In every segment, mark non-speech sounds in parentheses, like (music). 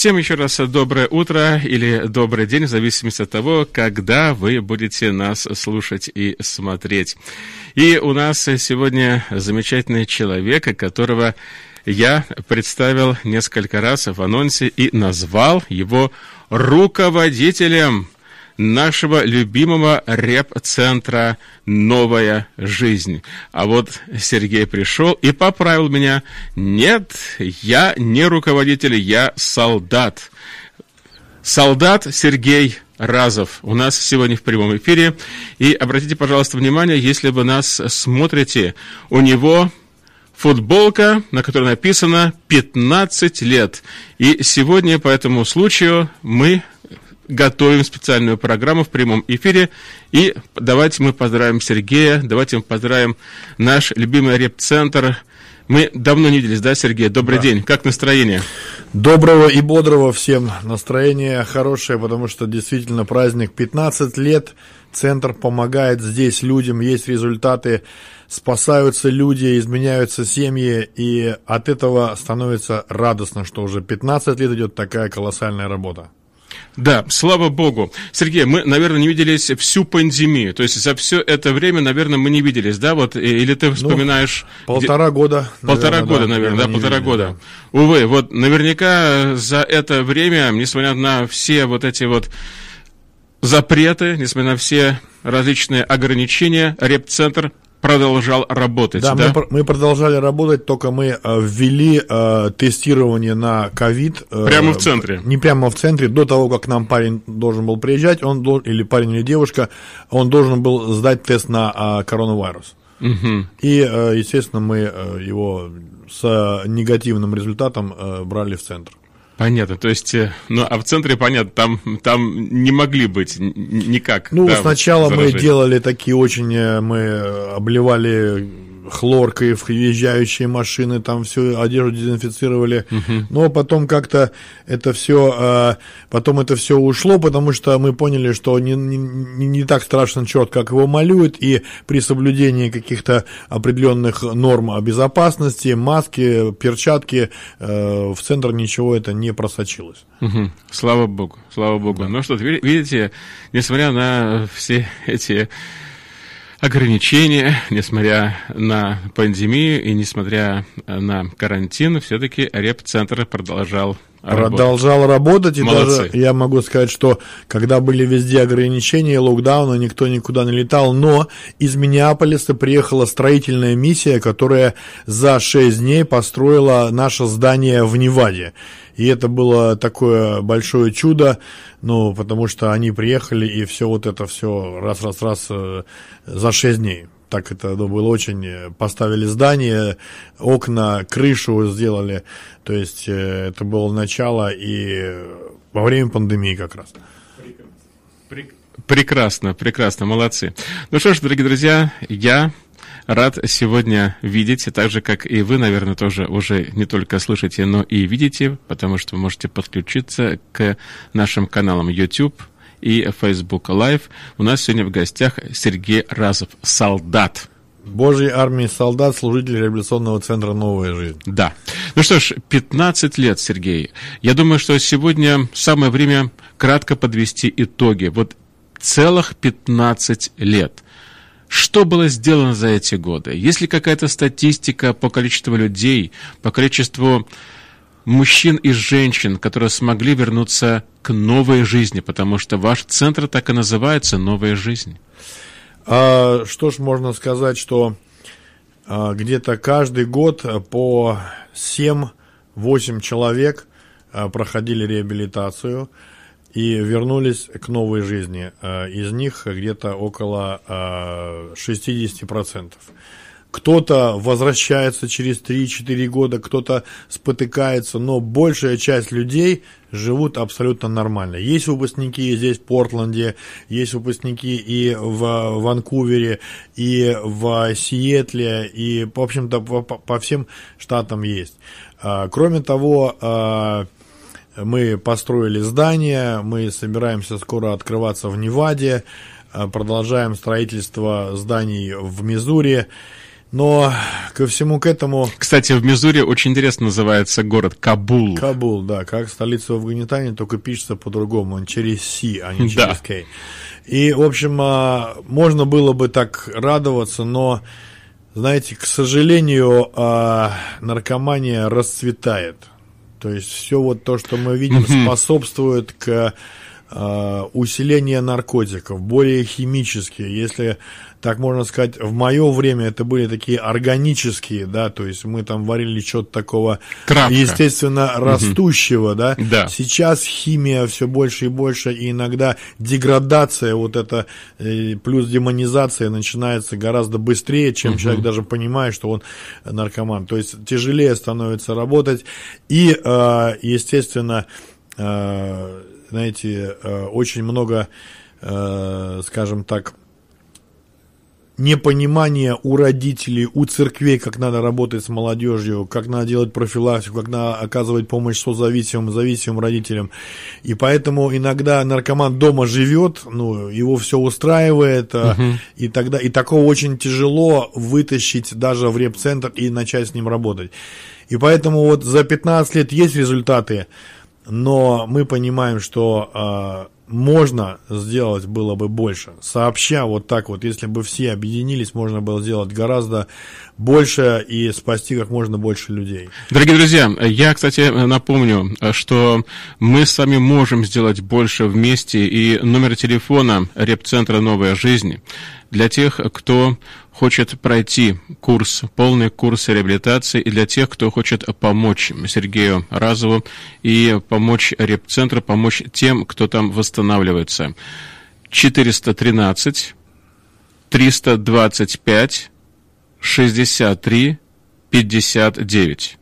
Всем еще раз доброе утро или добрый день, в зависимости от того, когда вы будете нас слушать и смотреть. И у нас сегодня замечательный человек, которого я представил несколько раз в анонсе и назвал его руководителем нашего любимого реп-центра «Новая жизнь». А вот Сергей пришел и поправил меня. Нет, я не руководитель, я солдат. Солдат Сергей Разов у нас сегодня в прямом эфире. И обратите, пожалуйста, внимание, если вы нас смотрите, у него футболка, на которой написано 15 лет. И сегодня по этому случаю мы готовим специальную программу в прямом эфире. И давайте мы поздравим Сергея, давайте мы поздравим наш любимый реп-центр. Мы давно не виделись, да, Сергей? Добрый да. день. Как настроение? Доброго и бодрого всем. Настроение хорошее, потому что действительно праздник 15 лет. Центр помогает здесь людям, есть результаты, спасаются люди, изменяются семьи, и от этого становится радостно, что уже 15 лет идет такая колоссальная работа. Да, слава богу. Сергей, мы, наверное, не виделись всю пандемию. То есть за все это время, наверное, мы не виделись, да? Вот, или ты ну, вспоминаешь... Ну, полтора где... года. Полтора наверное, года, да, наверное, да, полтора видели, года. Да. Увы, вот наверняка за это время, несмотря на все вот эти вот запреты, несмотря на все различные ограничения, реп-центр продолжал работать. Да, да? Мы, мы продолжали работать, только мы э, ввели э, тестирование на ковид. Э, прямо в центре? Не прямо в центре. До того, как нам парень должен был приезжать, он или парень, или девушка, он должен был сдать тест на э, коронавирус. Угу. И, э, естественно, мы э, его с негативным результатом э, брали в центр. Понятно, то есть, э, ну, а в центре, понятно, там, там не могли быть никак. Ну, да, сначала заражения. мы делали такие очень, э, мы обливали хлоркой въезжающие машины, там всю одежду дезинфицировали. Угу. Но потом как-то это все, а, потом это все ушло, потому что мы поняли, что не, не, не так страшен черт, как его малюют, и при соблюдении каких-то определенных норм безопасности, маски, перчатки, э, в центр ничего это не просочилось. Угу. Слава богу, слава богу. Да. Ну что, видите, несмотря на все эти ограничения, несмотря на пандемию и несмотря на карантин, все-таки реп-центр продолжал Продолжал работать, и Молодцы. даже я могу сказать, что когда были везде ограничения, локдауна, никто никуда не летал, но из Миннеаполиса приехала строительная миссия, которая за 6 дней построила наше здание в Неваде. И это было такое большое чудо, ну, потому что они приехали, и все вот это все раз-раз-раз э, за 6 дней так это ну, было очень, э, поставили здание, окна, крышу сделали, то есть э, это было начало и во время пандемии как раз. Прекрасно, прекрасно, молодцы. Ну что ж, дорогие друзья, я рад сегодня видеть, так же, как и вы, наверное, тоже уже не только слышите, но и видите, потому что вы можете подключиться к нашим каналам YouTube, и Facebook Live. У нас сегодня в гостях Сергей Разов, солдат. Божьей армии солдат, служитель революционного центра «Новая жизнь». Да. Ну что ж, 15 лет, Сергей. Я думаю, что сегодня самое время кратко подвести итоги. Вот целых 15 лет. Что было сделано за эти годы? Есть ли какая-то статистика по количеству людей, по количеству мужчин и женщин, которые смогли вернуться к новой жизни, потому что ваш центр так и называется «Новая жизнь». А, что ж, можно сказать, что а, где-то каждый год по 7-8 человек а, проходили реабилитацию и вернулись к новой жизни. А, из них где-то около а, 60%. Кто-то возвращается через 3-4 года, кто-то спотыкается, но большая часть людей живут абсолютно нормально. Есть выпускники здесь в Портленде, есть выпускники и в Ванкувере, и в Сиэтле, и, в общем-то, по, по всем штатам есть. А, кроме того, мы построили здание, мы собираемся скоро открываться в Неваде, а, продолжаем строительство зданий в Мизури, Но ко всему к этому... Кстати, в Мизури очень интересно называется город Кабул. Кабул, да, как столица в Афганистане, только пишется по-другому, он через Си, а не через да. К. И, в общем, а, можно было бы так радоваться, но, знаете, к сожалению, а, наркомания расцветает. То есть все вот то, что мы видим, способствует к а, усилению наркотиков, более химические. Если так можно сказать, в мое время это были такие органические, да, то есть мы там варили что-то такого, Травка. естественно, растущего, угу. да. да. Сейчас химия все больше и больше, и иногда деградация, вот это, э, плюс демонизация начинается гораздо быстрее, чем угу. человек даже понимает, что он наркоман. То есть тяжелее становится работать, и, э, естественно, э, знаете, очень много, скажем так, непонимание у родителей, у церквей, как надо работать с молодежью, как надо делать профилактику, как надо оказывать помощь созависимым, зависимым родителям. И поэтому иногда наркоман дома живет, ну, его все устраивает, угу. и тогда и такого очень тяжело вытащить даже в реп-центр и начать с ним работать. И поэтому вот за 15 лет есть результаты, но мы понимаем, что а, можно сделать было бы больше. Сообща вот так вот, если бы все объединились, можно было сделать гораздо больше и спасти как можно больше людей. Дорогие друзья, я, кстати, напомню, что мы с вами можем сделать больше вместе, и номер телефона реп-центра «Новая жизнь» для тех, кто хочет пройти курс, полный курс реабилитации, и для тех, кто хочет помочь Сергею Разову и помочь репцентру, помочь тем, кто там восстанавливается. 413 325 63 59.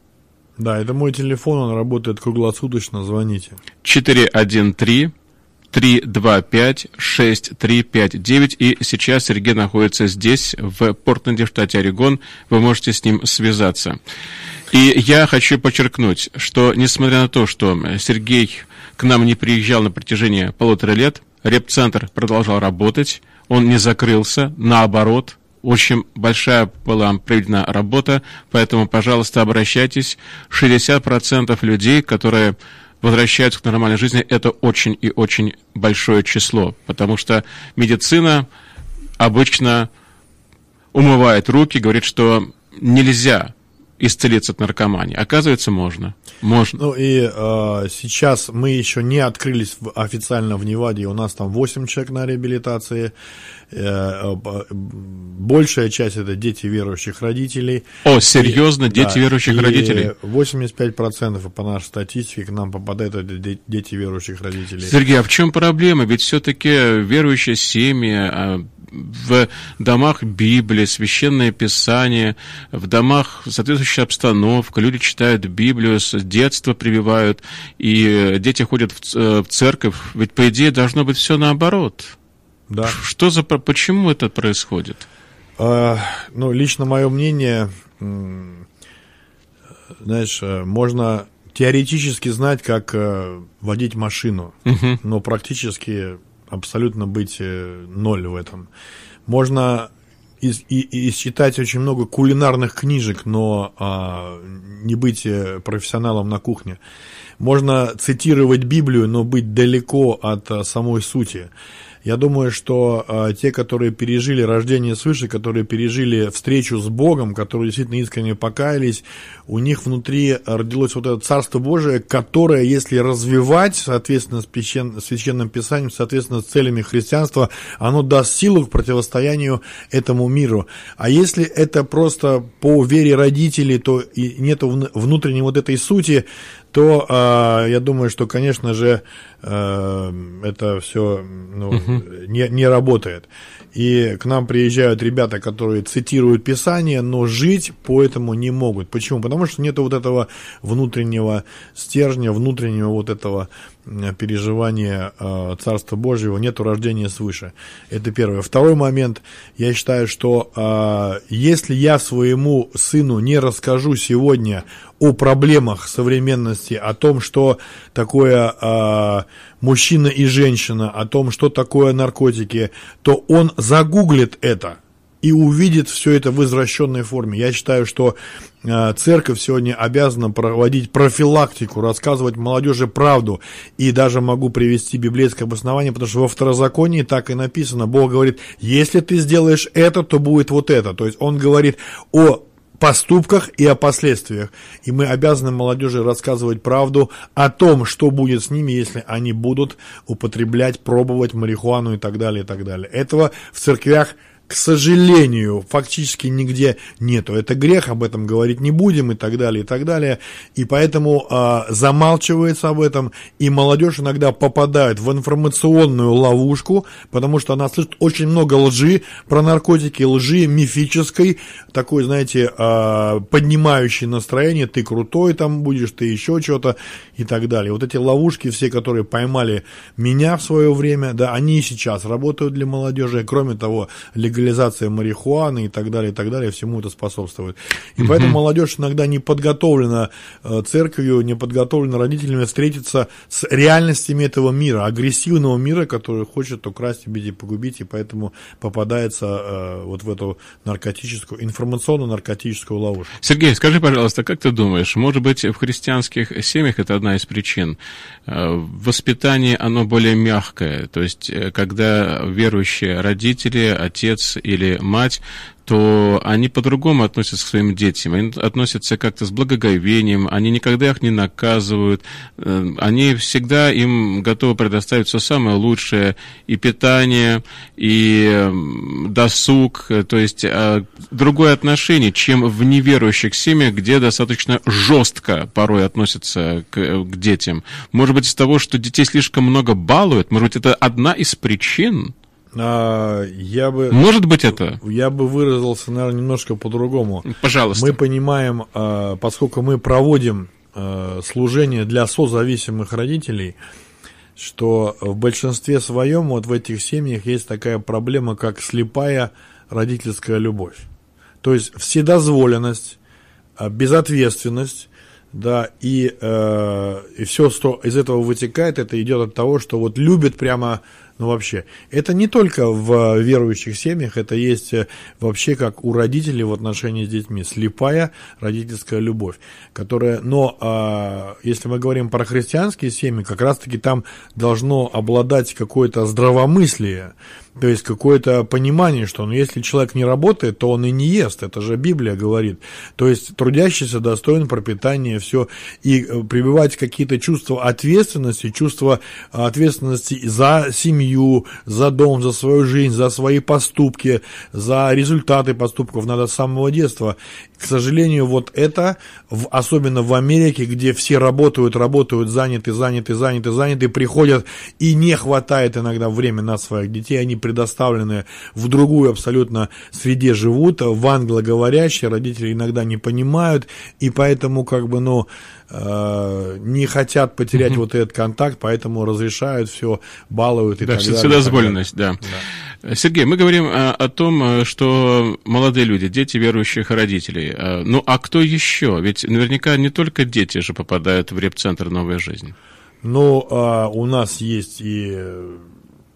Да, это мой телефон, он работает круглосуточно, звоните. 413 325-6359. И сейчас Сергей находится здесь, в Портленде, в штате Орегон. Вы можете с ним связаться. И я хочу подчеркнуть, что несмотря на то, что Сергей к нам не приезжал на протяжении полутора лет, реп-центр продолжал работать, он не закрылся, наоборот, очень большая была проведена работа, поэтому, пожалуйста, обращайтесь. 60% людей, которые возвращаются к нормальной жизни, это очень и очень большое число, потому что медицина обычно умывает руки, говорит, что нельзя исцелиться от наркомании. Оказывается, можно. Можно. Ну и э, сейчас мы еще не открылись в, официально в Неваде, у нас там 8 человек на реабилитации. Э, э, большая часть это дети верующих родителей. О, серьезно, и, дети да, верующих и родителей? 85% по нашей статистике к нам попадают это дети верующих родителей. Сергей, а в чем проблема? Ведь все-таки верующие семьи, а, в домах Библия, Священное Писание, в домах соответствующая обстановка, люди читают Библию, с детства прививают, и дети ходят в э, церковь, ведь по идее должно быть все наоборот. Да. Что за, почему это происходит? А, ну, лично мое мнение, знаешь, э, можно теоретически знать, как э, водить машину, угу. но практически абсолютно быть э, ноль в этом. Можно из, и, и считать очень много кулинарных книжек, но а, не быть э, профессионалом на кухне. Можно цитировать Библию, но быть далеко от а, самой сути. Я думаю, что э, те, которые пережили рождение свыше, которые пережили встречу с Богом, которые действительно искренне покаялись, у них внутри родилось вот это Царство Божие, которое, если развивать, соответственно, с священ, священным писанием, соответственно, с целями христианства, оно даст силу к противостоянию этому миру. А если это просто по вере родителей, то и нет внутренней вот этой сути, то э, я думаю, что, конечно же, это все ну, не, не работает. И к нам приезжают ребята, которые цитируют Писание, но жить по этому не могут. Почему? Потому что нет вот этого внутреннего стержня, внутреннего вот этого переживания э, Царства Божьего, нету рождения свыше. Это первое. Второй момент, я считаю, что э, если я своему сыну не расскажу сегодня о проблемах современности, о том, что такое э, мужчина и женщина, о том, что такое наркотики, то он загуглит это. и увидит все это в извращенной форме. Я считаю, что э, церковь сегодня обязана проводить профилактику, рассказывать молодежи правду. И даже могу привести библейское обоснование, потому что во второзаконии так и написано. Бог говорит, если ты сделаешь это, то будет вот это. То есть он говорит о поступках и о последствиях. И мы обязаны молодежи рассказывать правду о том, что будет с ними, если они будут употреблять, пробовать марихуану и так далее, и так далее. Этого в церквях к сожалению, фактически нигде нету. Это грех, об этом говорить не будем и так далее, и так далее. И поэтому э, замалчивается об этом, и молодежь иногда попадает в информационную ловушку, потому что она слышит очень много лжи про наркотики, лжи мифической, такой, знаете, э, поднимающей настроение, ты крутой там будешь, ты еще что-то и так далее. Вот эти ловушки все, которые поймали меня в свое время, да, они и сейчас работают для молодежи. Кроме того, легализация легализация марихуаны и так далее, и так далее, всему это способствует. И угу. поэтому молодежь иногда не подготовлена э, церковью, не подготовлена родителями встретиться с реальностями этого мира, агрессивного мира, который хочет украсть, убить и погубить, и поэтому попадается э, вот в эту наркотическую, информационно-наркотическую ловушку. Сергей, скажи, пожалуйста, как ты думаешь, может быть, в христианских семьях это одна из причин? Э, воспитание, оно более мягкое, то есть, когда верующие родители, отец, или мать то они по-другому относятся к своим детям. Они относятся как-то с благоговением, они никогда их не наказывают, э, они всегда им готовы предоставить все самое лучшее, и питание, и досуг, то есть э, другое отношение, чем в неверующих семьях, где достаточно жестко порой относятся к, к детям. Может быть, из того, что детей слишком много балуют, может быть, это одна из причин, а, я бы... Может быть это? Я бы выразился, наверное, немножко по-другому. Пожалуйста. Мы понимаем, а, поскольку мы проводим а, служение для созависимых родителей, что в большинстве своем вот в этих семьях есть такая проблема, как слепая родительская любовь. То есть вседозволенность, безответственность, да, и, э, и все, что из этого вытекает, это идет от того, что вот любят прямо ну, вообще. Это не только в верующих семьях, это есть э, вообще как у родителей в отношении с детьми. Слепая родительская любовь, которая, но а, если мы говорим про христианские семьи, как раз-таки там должно обладать какое-то здравомыслие, то есть какое-то понимание, что ну, если человек не работает, то он и не ест. Это же Библия говорит. То есть трудящийся достоин пропитания, все. И э, прививать какие-то чувства ответственности, чувства ответственности за семью, за дом, за свою жизнь, за свои поступки, за результаты поступков надо с самого детства. К сожалению, вот это, в, особенно в Америке, где все работают, работают, заняты, заняты, заняты, заняты, приходят и не хватает иногда времени на своих детей, они предоставлены в другую абсолютно среде живут, в англоговорящие, родители иногда не понимают, и поэтому как бы, ну, Э, не хотят потерять угу. вот этот контакт, поэтому разрешают все, балуют и да, так далее. Вседозволенность, да. да. Сергей, мы говорим о, о том, э, что молодые люди, дети верующих родителей. Э, ну, а кто еще? Ведь наверняка не только дети же попадают в реп-центр «Новая жизнь». Ну, а, у нас есть и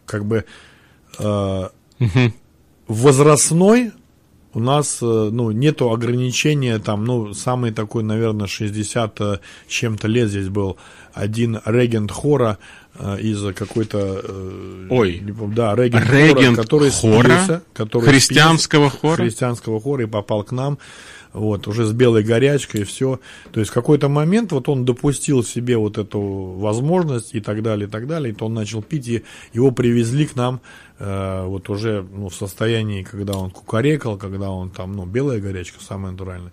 как бы а, угу. возрастной у нас э, ну, нету ограничения, там, ну, самый такой, наверное, 60 э, чем-то лет здесь был один регент хора э, из какой-то... Ой, не помню, да, регент, регент хора, который хора? Спился, который христианского спился, хора? Христианского хора и попал к нам вот, уже с белой горячкой и все. То есть в какой-то момент вот он допустил себе вот эту возможность и так далее, и так далее, и то он начал пить, и его привезли к нам э, вот уже ну, в состоянии, когда он кукарекал, когда он там, ну, белая горячка, самая натуральная.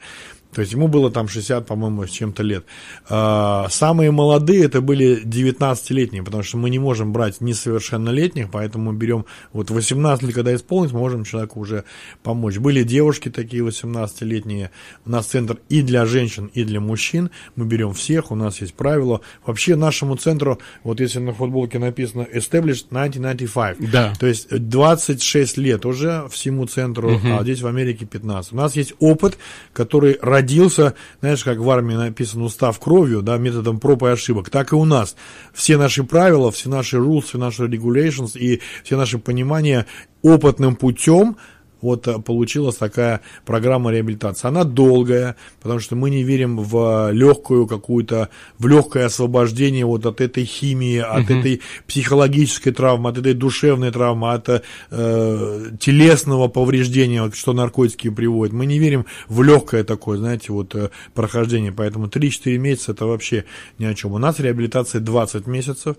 То есть ему было там 60, по-моему, с чем-то лет. А, самые молодые это были 19-летние, потому что мы не можем брать несовершеннолетних, поэтому мы берем вот 18 лет, когда исполнить, можем человеку уже помочь. Были девушки такие 18-летние. У нас центр и для женщин, и для мужчин. Мы берем всех, у нас есть правила. Вообще нашему центру, вот если на футболке написано Established 1995, да. то есть 26 лет уже всему центру, угу. а здесь в Америке 15. У нас есть опыт, который родился, знаешь, как в армии написано устав кровью, да, методом проб и ошибок, так и у нас. Все наши правила, все наши rules, все наши regulations и все наши понимания опытным путем вот э, получилась такая программа реабилитации. Она долгая, потому что мы не верим в легкую какую-то, в легкое освобождение вот от этой химии, от uh-huh. этой психологической травмы, от этой душевной травмы, от э, телесного повреждения, что наркотики приводят. Мы не верим в легкое такое, знаете, вот э, прохождение. Поэтому 3-4 месяца это вообще ни о чем. У нас реабилитация 20 месяцев,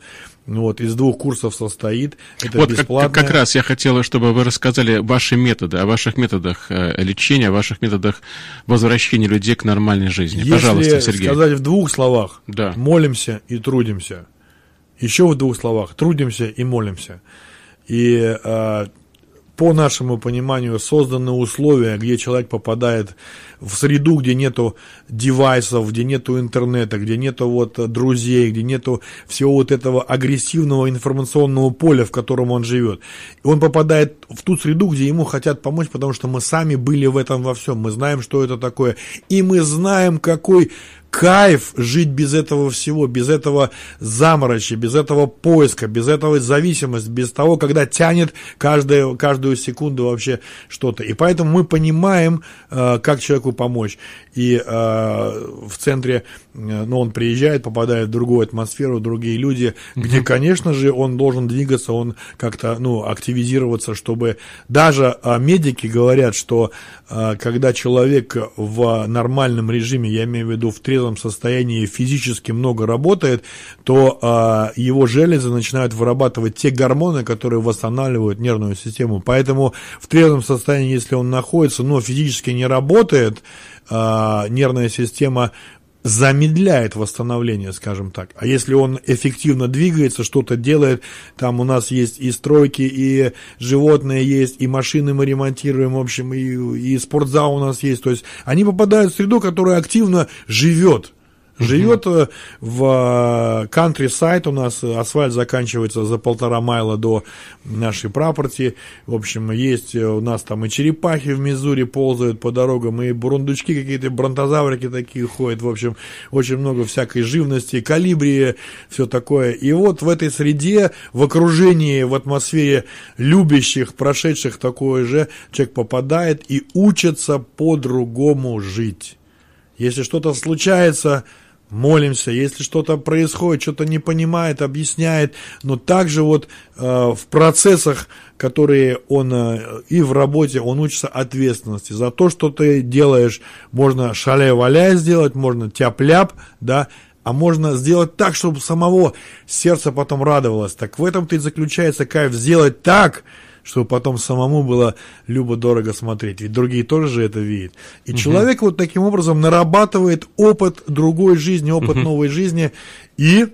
вот, из двух курсов состоит. Это вот как, как раз я хотела, чтобы вы рассказали ваши методы, о ваших методах э, лечения, о ваших методах возвращения людей к нормальной жизни. Если Пожалуйста, Сергей. сказать в двух словах, да. молимся и трудимся. Еще в двух словах, трудимся и молимся. И э, по нашему пониманию, созданы условия, где человек попадает в среду, где нету девайсов, где нету интернета, где нету вот друзей, где нету всего вот этого агрессивного информационного поля, в котором он живет. И он попадает в ту среду, где ему хотят помочь, потому что мы сами были в этом во всем. Мы знаем, что это такое. И мы знаем, какой кайф жить без этого всего, без этого заморочи, без этого поиска, без этого зависимости, без того, когда тянет каждую, каждую секунду вообще что-то. И поэтому мы понимаем, э, как человеку помочь. И э, в центре, э, ну, он приезжает, попадает в другую атмосферу, другие люди, где, конечно же, он должен двигаться, он как-то, ну, активизироваться, чтобы даже медики говорят, что когда человек в нормальном режиме, я имею в виду в трезвом состоянии физически много работает, то э, его железы начинают вырабатывать те гормоны, которые восстанавливают нервную систему. Поэтому в трезвом состоянии, если он находится, но физически не работает, нервная система замедляет восстановление, скажем так. А если он эффективно двигается, что-то делает, там у нас есть и стройки, и животные есть, и машины мы ремонтируем, в общем, и, и спортзал у нас есть. То есть они попадают в среду, которая активно живет. Живет э, в кантри-сайт, у нас асфальт заканчивается за полтора майла до нашей прапорти. В общем, есть у нас там и черепахи в Мизури ползают по дорогам, и бурундучки какие-то, бронтозаврики такие ходят. В общем, очень много всякой живности, калибрии, все такое. И вот в этой среде, в окружении, в атмосфере любящих, прошедших такое же, человек попадает и учится по-другому жить. Если что-то случается, молимся, если что-то происходит, что-то не понимает, объясняет, но также вот э, в процессах, которые он э, и в работе, он учится ответственности. За то, что ты делаешь, можно шаля-валя сделать, можно тяп-ляп, да, а можно сделать так, чтобы самого сердце потом радовалось. Так в этом-то и заключается кайф, сделать так, чтобы потом самому было любо-дорого смотреть. Ведь другие тоже же это видят. И угу. человек вот таким образом нарабатывает опыт другой жизни, опыт угу. новой жизни, и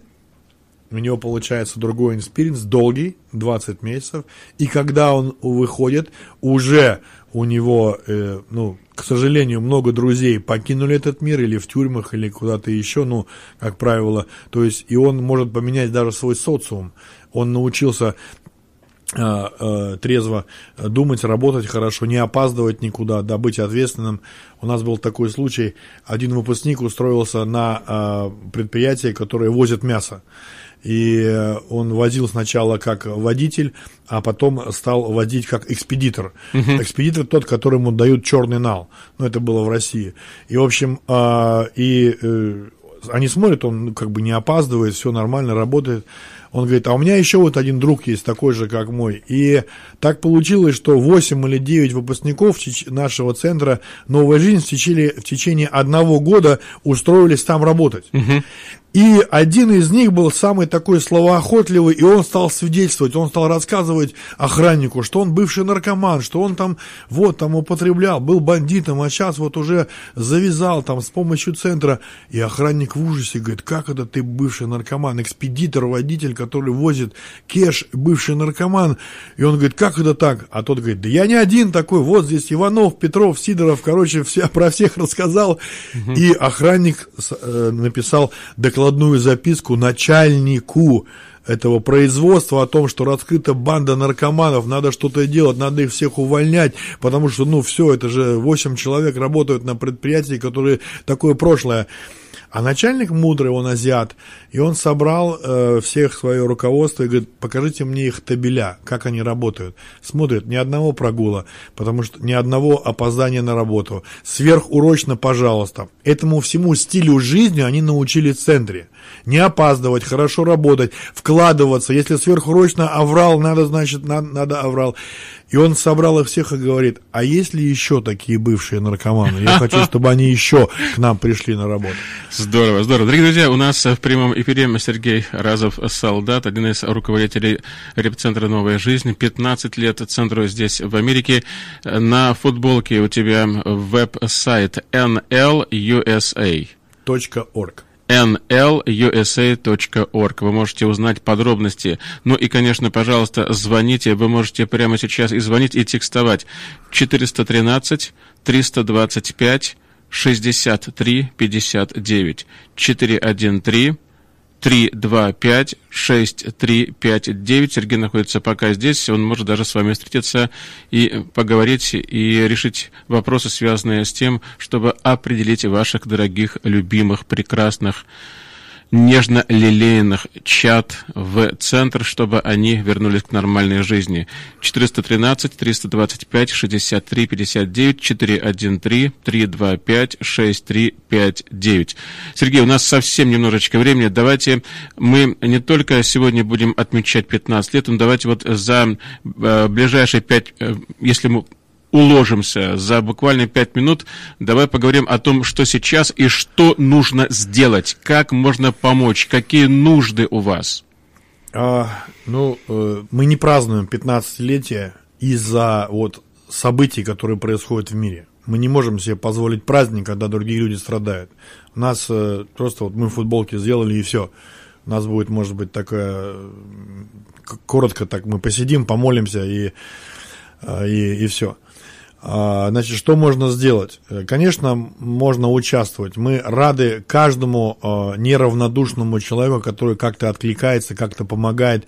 у него получается другой experience, долгий, 20 месяцев, и когда он выходит, уже у него, э, ну, к сожалению, много друзей покинули этот мир или в тюрьмах, или куда-то еще, ну, как правило, то есть, и он может поменять даже свой социум. Он научился трезво думать, работать хорошо, не опаздывать никуда, да, быть ответственным. У нас был такой случай, один выпускник устроился на э, предприятие, которое возит мясо. И он возил сначала как водитель, а потом стал водить как экспедитор. Uh-huh. Экспедитор тот, которому дают черный нал. Ну, это было в России. И, в общем, и они смотрят, он как бы не опаздывает, все нормально, работает. Он говорит, а у меня еще вот один друг есть, такой же, как мой. И так получилось, что 8 или 9 выпускников нашего центра «Новая жизнь» в течение, в течение одного года устроились там работать. Угу. И один из них был самый такой словоохотливый, и он стал свидетельствовать, он стал рассказывать охраннику, что он бывший наркоман, что он там, вот, там употреблял, был бандитом, а сейчас вот уже завязал там с помощью центра. И охранник в ужасе говорит, как это ты бывший наркоман, экспедитор, водитель, который возит кеш, бывший наркоман. И он говорит, как это так? А тот говорит, да я не один такой, вот здесь Иванов, Петров, Сидоров, короче, все, про всех рассказал. И охранник э, написал докладную докладную записку начальнику этого производства о том, что раскрыта банда наркоманов, надо что-то делать, надо их всех увольнять, потому что, ну, все, это же 8 человек работают на предприятии, которые такое прошлое. А начальник мудрый, он азиат, И он собрал э, всех свое руководство и говорит, покажите мне их табеля, как они работают. Смотрит, ни одного прогула, потому что ни одного опоздания на работу. Сверхурочно, пожалуйста. Этому всему стилю жизни они научили в центре. Не опаздывать, хорошо работать, вкладываться. Если сверхурочно оврал, надо, значит, надо, надо оврал. И он собрал их всех и говорит, а есть ли еще такие бывшие наркоманы? Я хочу, (laughs) чтобы они еще к нам пришли на работу. Здорово, здорово. Дорогие друзья, у нас в прямом эфире Сергей Разов, солдат, один из руководителей репцентра «Новая жизнь». 15 лет центру здесь, в Америке. На футболке у тебя веб-сайт NLUSA. .org nlusa.org. Вы можете узнать подробности. Ну и, конечно, пожалуйста, звоните. Вы можете прямо сейчас и звонить, и текстовать. 413 325 63 59 413 325-6359. Сергей находится пока здесь. Он может даже с вами встретиться и поговорить, и решить вопросы, связанные с тем, чтобы определить ваших дорогих, любимых, прекрасных нежно лелеянных чат в центр, чтобы они вернулись к нормальной жизни. 413-325-6359-413-325-6359. Сергей, у нас совсем немножечко времени. Давайте мы не только сегодня будем отмечать 15 лет, но давайте вот за э, ближайшие 5, э, если мы уложимся за буквально пять минут. Давай поговорим о том, что сейчас и что нужно сделать, как можно помочь, какие нужды у вас. А, ну, э, мы не празднуем 15-летие из-за вот событий, которые происходят в мире. Мы не можем себе позволить праздник, когда другие люди страдают. У нас э, просто вот мы футболки сделали и все. У нас будет, может быть, такое коротко так мы посидим, помолимся и, э, и, и все. А, значит, что можно сделать? Э, конечно, можно участвовать. Мы рады каждому э, неравнодушному человеку, который как-то откликается, как-то помогает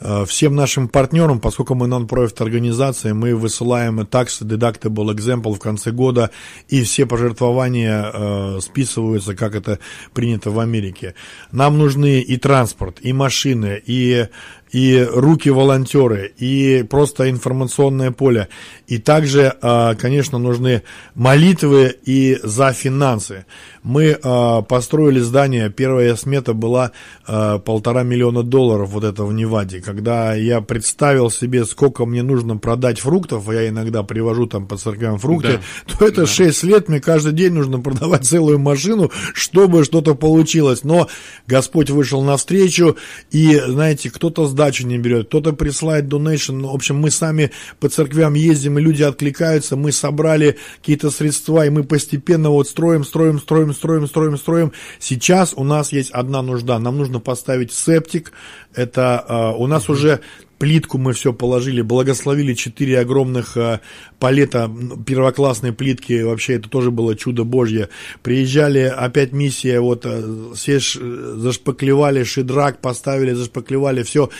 Э, всем нашим партнерам, поскольку мы non-profit организация, мы высылаем tax deductible example в конце года, и все пожертвования э, списываются, как это принято в Америке. Нам нужны и транспорт, и машины, и и руки-волонтеры, и просто информационное поле. И также, э, конечно, нужны молитвы и за финансы. Мы э, построили здание, первая смета была э, полтора миллиона долларов вот это в Неваде. Когда я представил себе, сколько мне нужно продать фруктов, я иногда привожу там по церквям фрукты, да. то это да. 6 лет, мне каждый день нужно продавать целую машину, чтобы что-то получилось. Но Господь вышел навстречу, и, знаете, кто-то сдачу не берет, кто-то присылает донейшн. В общем, мы сами по церквям ездим, и люди откликаются, мы собрали какие-то средства, и мы постепенно вот строим, строим, строим, строим, строим, строим. Сейчас у нас есть одна нужда. Нам нужно поставить септик. Это э, у нас уже плитку мы все положили, благословили четыре огромных э, палета первоклассной плитки, вообще это тоже было чудо божье. Приезжали, опять миссия, вот э, все зашпаклевали, шидрак поставили, зашпаклевали, все.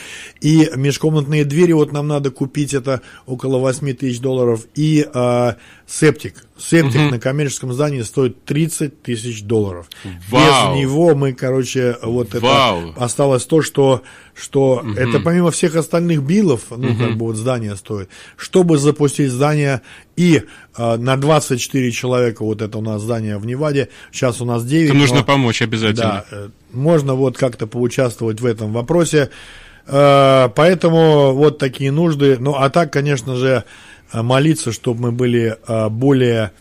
И межкомнатные двери вот нам надо купить, это около 8 тысяч долларов. И э, септик. Септик угу. на коммерческом здании стоит 30 тысяч долларов. Вау. Без него мы, короче, вот Вау. это осталось то, что, что угу. это помимо всех остальных билов, ну, угу. как бы вот здание стоит. Чтобы запустить здание и э, на 24 человека, вот это у нас здание в Неваде, сейчас у нас 9. Это нужно но, помочь обязательно. Да, э, можно вот как-то поучаствовать в этом вопросе. Э, поэтому вот такие нужды. Ну, а так, конечно же, молиться, чтобы мы были э, более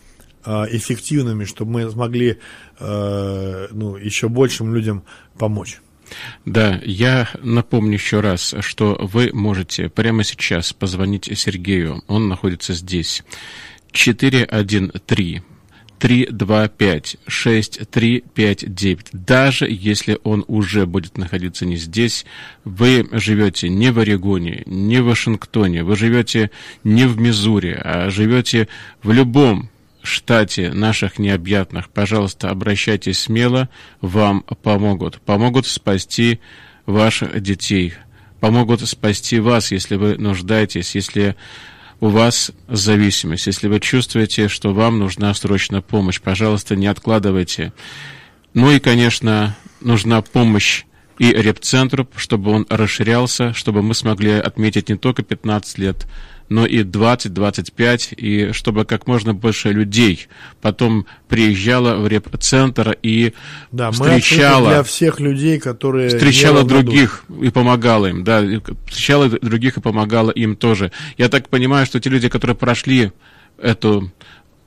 э, эффективными, чтобы мы смогли ну, еще большим людям помочь. Да, я напомню еще раз, что вы можете прямо сейчас позвонить Сергею. Он находится здесь. 413 325-6359. Даже если он уже будет находиться не здесь, вы живете не в Орегоне, не в Вашингтоне, вы живете не в Мизури, а живете в любом штате наших необъятных, пожалуйста, обращайтесь смело, вам помогут. Помогут спасти ваших детей, помогут спасти вас, если вы нуждаетесь, если у вас зависимость, если вы чувствуете, что вам нужна срочная помощь, пожалуйста, не откладывайте. Ну и, конечно, нужна помощь и репцентру, чтобы он расширялся, чтобы мы смогли отметить не только 15 лет, но и 20-25, и чтобы как можно больше людей потом приезжало в реп-центр и да, встречало... для всех людей, которые... Встречала других и помогала им, да, встречала других и помогала им тоже. Я так понимаю, что те люди, которые прошли эту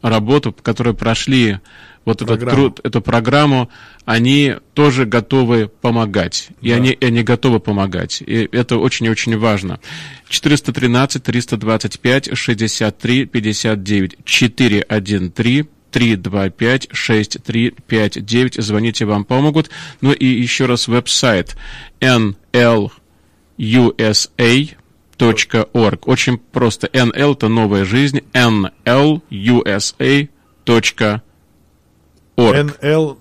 работу, которые прошли вот программу. этот труд, эту программу, они тоже готовы помогать. Да. И они, и они готовы помогать. И это очень и очень важно. 413 325 63 59 413 325 6359. Звоните, вам помогут. Ну и еще раз веб-сайт nlusa.org. Очень просто. NL это новая жизнь. nlusa.org org. NL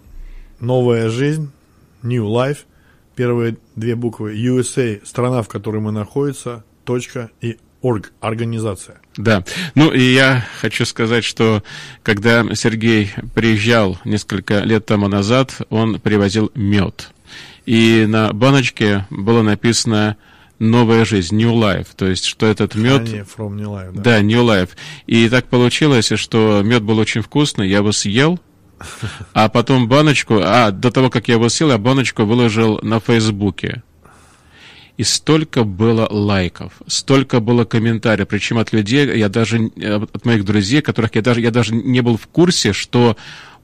Новая жизнь, New Life, первые две буквы, USA, страна, в которой мы находимся, точка и org, организация. Да. Ну и я хочу сказать, что когда Сергей приезжал несколько лет тому назад, он привозил мед. И на баночке было написано новая жизнь, New Life, то есть что этот мед... А, не, from New Life, да. Да, New Life. И так получилось, что мед был очень вкусный, я его съел, а потом баночку, а до того, как я его съел, я баночку выложил на Фейсбуке. И столько было лайков, столько было комментариев, причем от людей, я даже, от моих друзей, которых я даже, я даже не был в курсе, что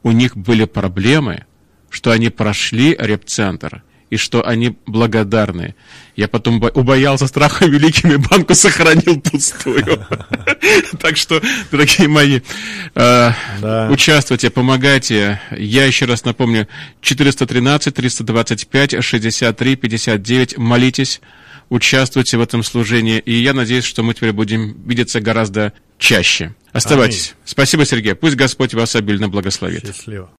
у них были проблемы, что они прошли репцентр, и что они благодарны. Я потом убоялся страха великими, банку сохранил пустую. (laughs) Так что, дорогие мои, э, участвуйте, помогайте. Я еще раз напомню, 413 325 63 59, молитесь, участвуйте в этом служении. И я надеюсь, что мы теперь будем видеться гораздо чаще. Оставайтесь. Спасибо, Сергей. Пусть Господь вас обильно благословит. Счастливо.